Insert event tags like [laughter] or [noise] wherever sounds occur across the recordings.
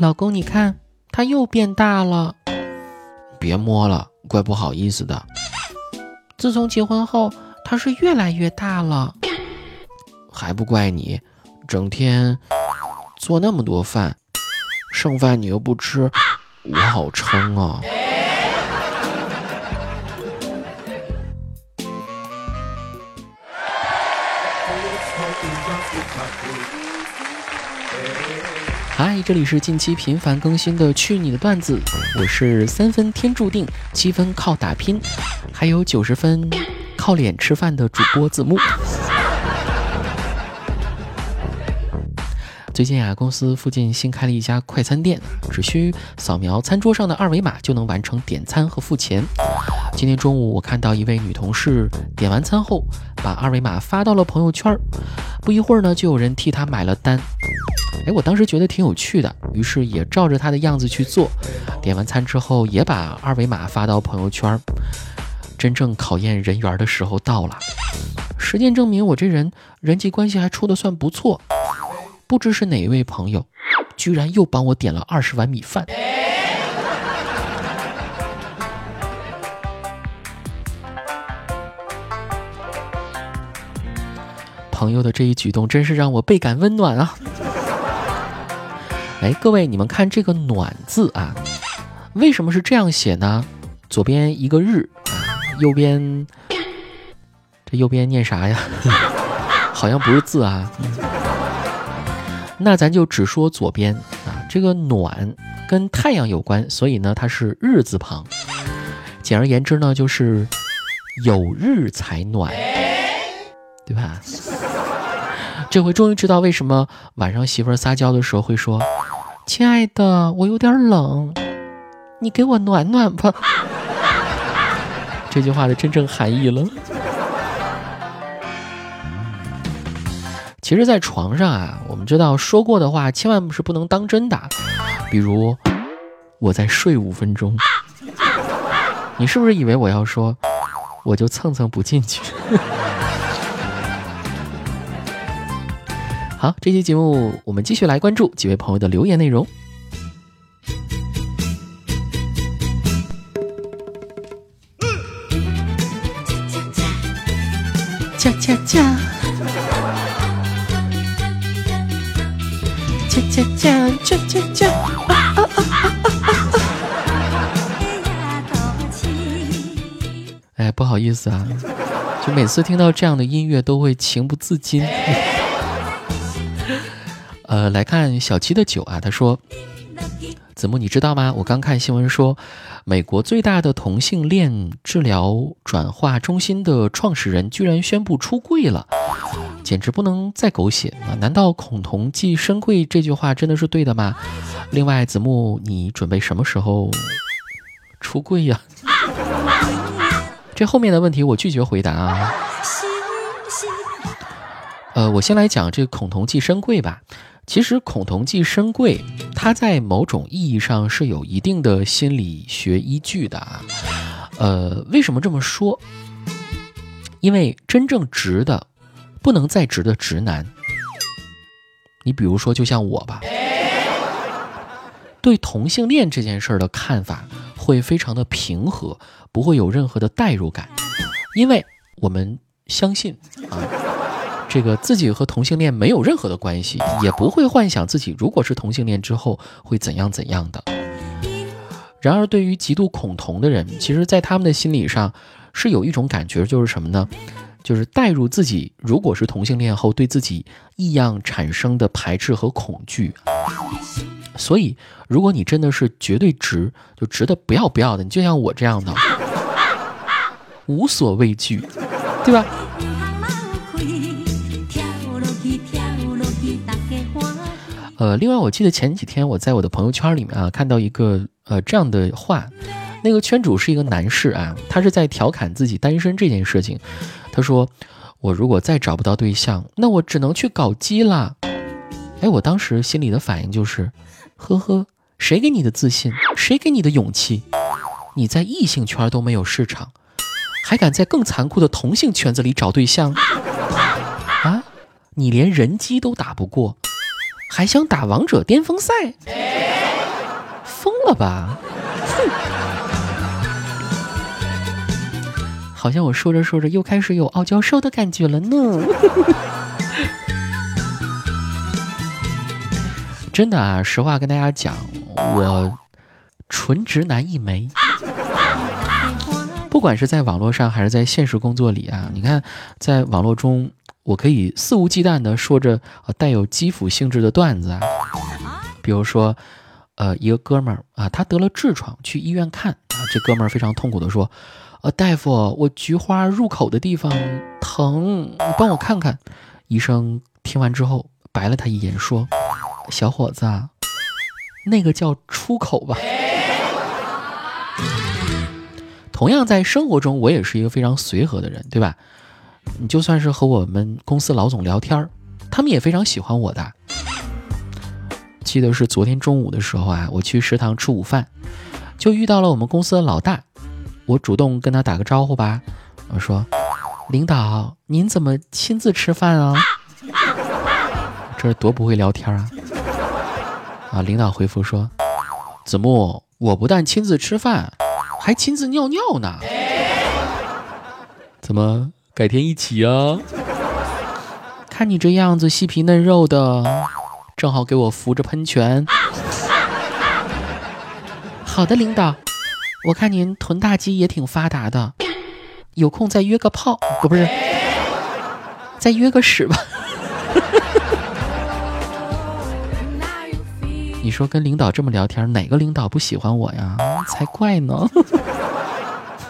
老公，你看，他又变大了。别摸了，怪不好意思的。自从结婚后，他是越来越大了。还不怪你，整天做那么多饭，剩饭你又不吃，我好撑啊。[laughs] 嗨，这里是近期频繁更新的《去你的段子》，我是三分天注定，七分靠打拼，还有九十分靠脸吃饭的主播子木。最近啊，公司附近新开了一家快餐店，只需扫描餐桌上的二维码就能完成点餐和付钱。今天中午，我看到一位女同事点完餐后，把二维码发到了朋友圈不一会儿呢，就有人替她买了单。哎，我当时觉得挺有趣的，于是也照着他的样子去做。点完餐之后，也把二维码发到朋友圈真正考验人缘的时候到了。实践证明，我这人人际关系还处得算不错。不知是哪一位朋友，居然又帮我点了二十碗米饭。朋友的这一举动真是让我倍感温暖啊！哎，各位，你们看这个“暖”字啊，为什么是这样写呢？左边一个日，右边这右边念啥呀？好像不是字啊。那咱就只说左边啊，这个“暖”跟太阳有关，所以呢，它是日字旁。简而言之呢，就是有日才暖，对吧？这回终于知道为什么晚上媳妇儿撒娇的时候会说：“亲爱的，我有点冷，你给我暖暖吧。[laughs] ”这句话的真正含义了。其实，在床上啊，我们知道说过的话千万是不能当真的，比如“我再睡五分钟”，[laughs] 你是不是以为我要说“我就蹭蹭不进去”？好，这期节目我们继续来关注几位朋友的留言内容。恰恰恰，恰恰恰，恰恰恰，啊啊啊啊啊啊！哎，不好意思啊，就每次听到这样的音乐都会情不自禁。呃，来看小七的酒啊，他说：“子木，你知道吗？我刚看新闻说，美国最大的同性恋治疗转化中心的创始人居然宣布出柜了，简直不能再狗血啊！难道‘恐同即深贵’这句话真的是对的吗？另外，子木，你准备什么时候出柜呀？这后面的问题我拒绝回答啊。呃，我先来讲这个‘恐同即深贵’吧。”其实“孔同济深贵”，它在某种意义上是有一定的心理学依据的啊。呃，为什么这么说？因为真正直的、不能再直的直男，你比如说，就像我吧，对同性恋这件事儿的看法会非常的平和，不会有任何的代入感，因为我们相信啊。这个自己和同性恋没有任何的关系，也不会幻想自己如果是同性恋之后会怎样怎样的。然而，对于极度恐同的人，其实，在他们的心理上是有一种感觉，就是什么呢？就是带入自己如果是同性恋后对自己异样产生的排斥和恐惧。所以，如果你真的是绝对直，就直的不要不要的，你就像我这样的，无所畏惧，对吧？呃，另外，我记得前几天我在我的朋友圈里面啊，看到一个呃这样的话，那个圈主是一个男士啊，他是在调侃自己单身这件事情。他说：“我如果再找不到对象，那我只能去搞基了。”哎，我当时心里的反应就是，呵呵，谁给你的自信？谁给你的勇气？你在异性圈都没有市场，还敢在更残酷的同性圈子里找对象？[laughs] 啊，你连人机都打不过！还想打王者巅峰赛？疯了吧？好像我说着说着又开始有傲娇兽的感觉了呢。[laughs] 真的啊，实话跟大家讲，我纯直男一枚。不管是在网络上还是在现实工作里啊，你看，在网络中我可以肆无忌惮地说着带有基辅性质的段子啊，比如说，呃，一个哥们儿啊，他得了痔疮，去医院看啊，这哥们儿非常痛苦地说。呃，大夫，我菊花入口的地方疼，你帮我看看。医生听完之后白了他一眼，说：“小伙子，那个叫出口吧。”同样，在生活中，我也是一个非常随和的人，对吧？你就算是和我们公司老总聊天他们也非常喜欢我的。记得是昨天中午的时候啊，我去食堂吃午饭，就遇到了我们公司的老大。我主动跟他打个招呼吧，我说：“领导，您怎么亲自吃饭啊？这是多不会聊天啊！”啊，领导回复说：“子木，我不但亲自吃饭，还亲自尿尿呢。怎么改天一起啊？看你这样子细皮嫩肉的，正好给我扶着喷泉。好的，领导。”我看您臀大肌也挺发达的，有空再约个炮，不不是，再约个屎吧。你说跟领导这么聊天，哪个领导不喜欢我呀？才怪呢！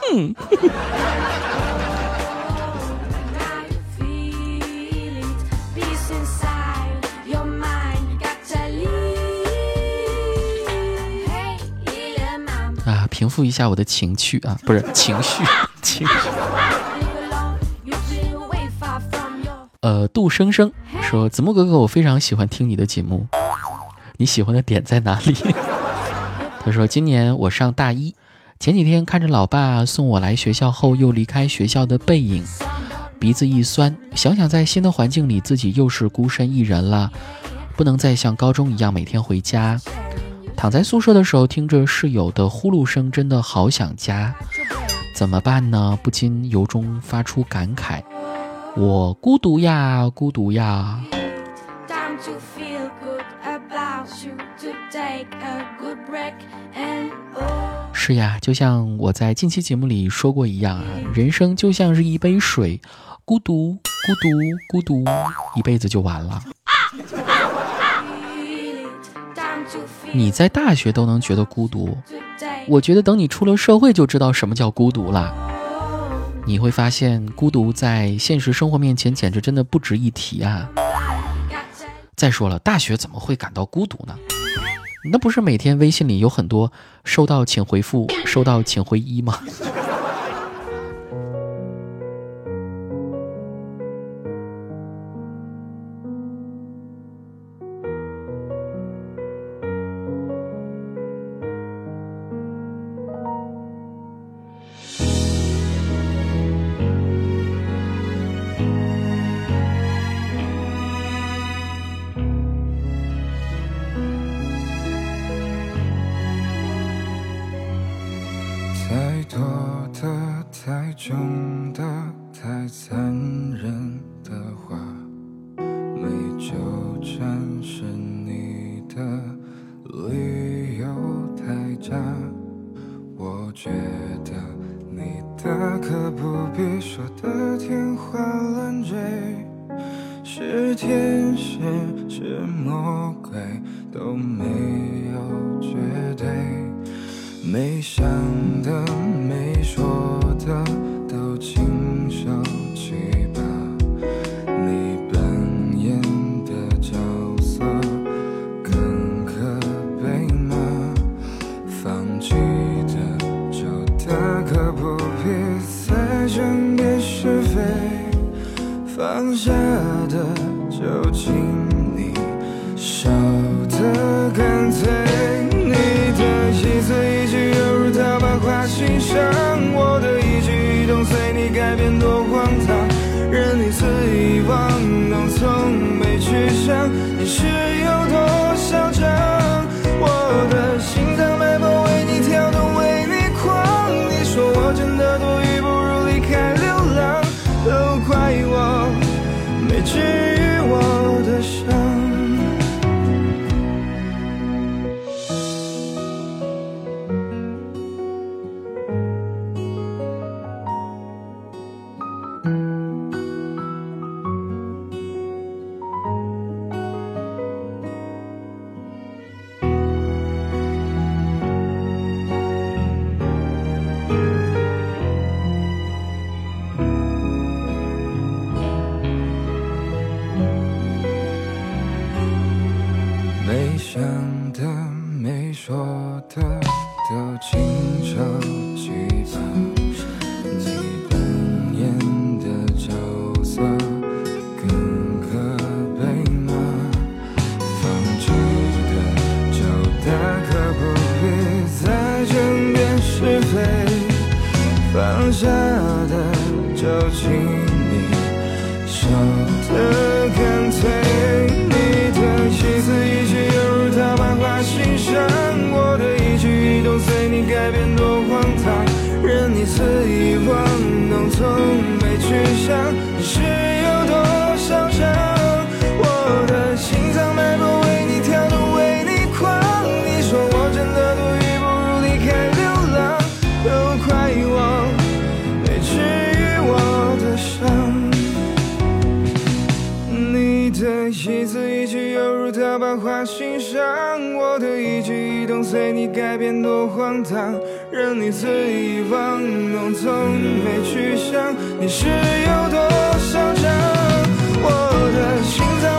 哼。啊平复一下我的情绪啊，不是情绪，情绪。呃，杜生生说：“子木哥哥，我非常喜欢听你的节目，你喜欢的点在哪里？” [laughs] 他说：“今年我上大一，前几天看着老爸送我来学校后又离开学校的背影，鼻子一酸，想想在新的环境里自己又是孤身一人了，不能再像高中一样每天回家。”躺在宿舍的时候，听着室友的呼噜声，真的好想家，怎么办呢？不禁由衷发出感慨：我孤独呀，孤独呀。是呀，就像我在近期节目里说过一样啊，人生就像是一杯水，孤独，孤独，孤独，一辈子就完了。你在大学都能觉得孤独，我觉得等你出了社会就知道什么叫孤独了。你会发现，孤独在现实生活面前简直真的不值一提啊！再说了，大学怎么会感到孤独呢？那不是每天微信里有很多收到请回复、收到请回一吗？觉得你大可不必说的天花乱坠，是天使是魔鬼都没有绝对，没想的没说的都。亲手去吧，你欣赏我的一举一动随你改变多荒唐任你肆意玩弄从没去想你是有多嚣张？我的心脏脉搏为你跳动为你狂你说我真的多余不如离开流浪都怪我没治愈。放下的就请你烧的改变多荒唐任你肆意玩弄从没去想你是有多嚣张我的心脏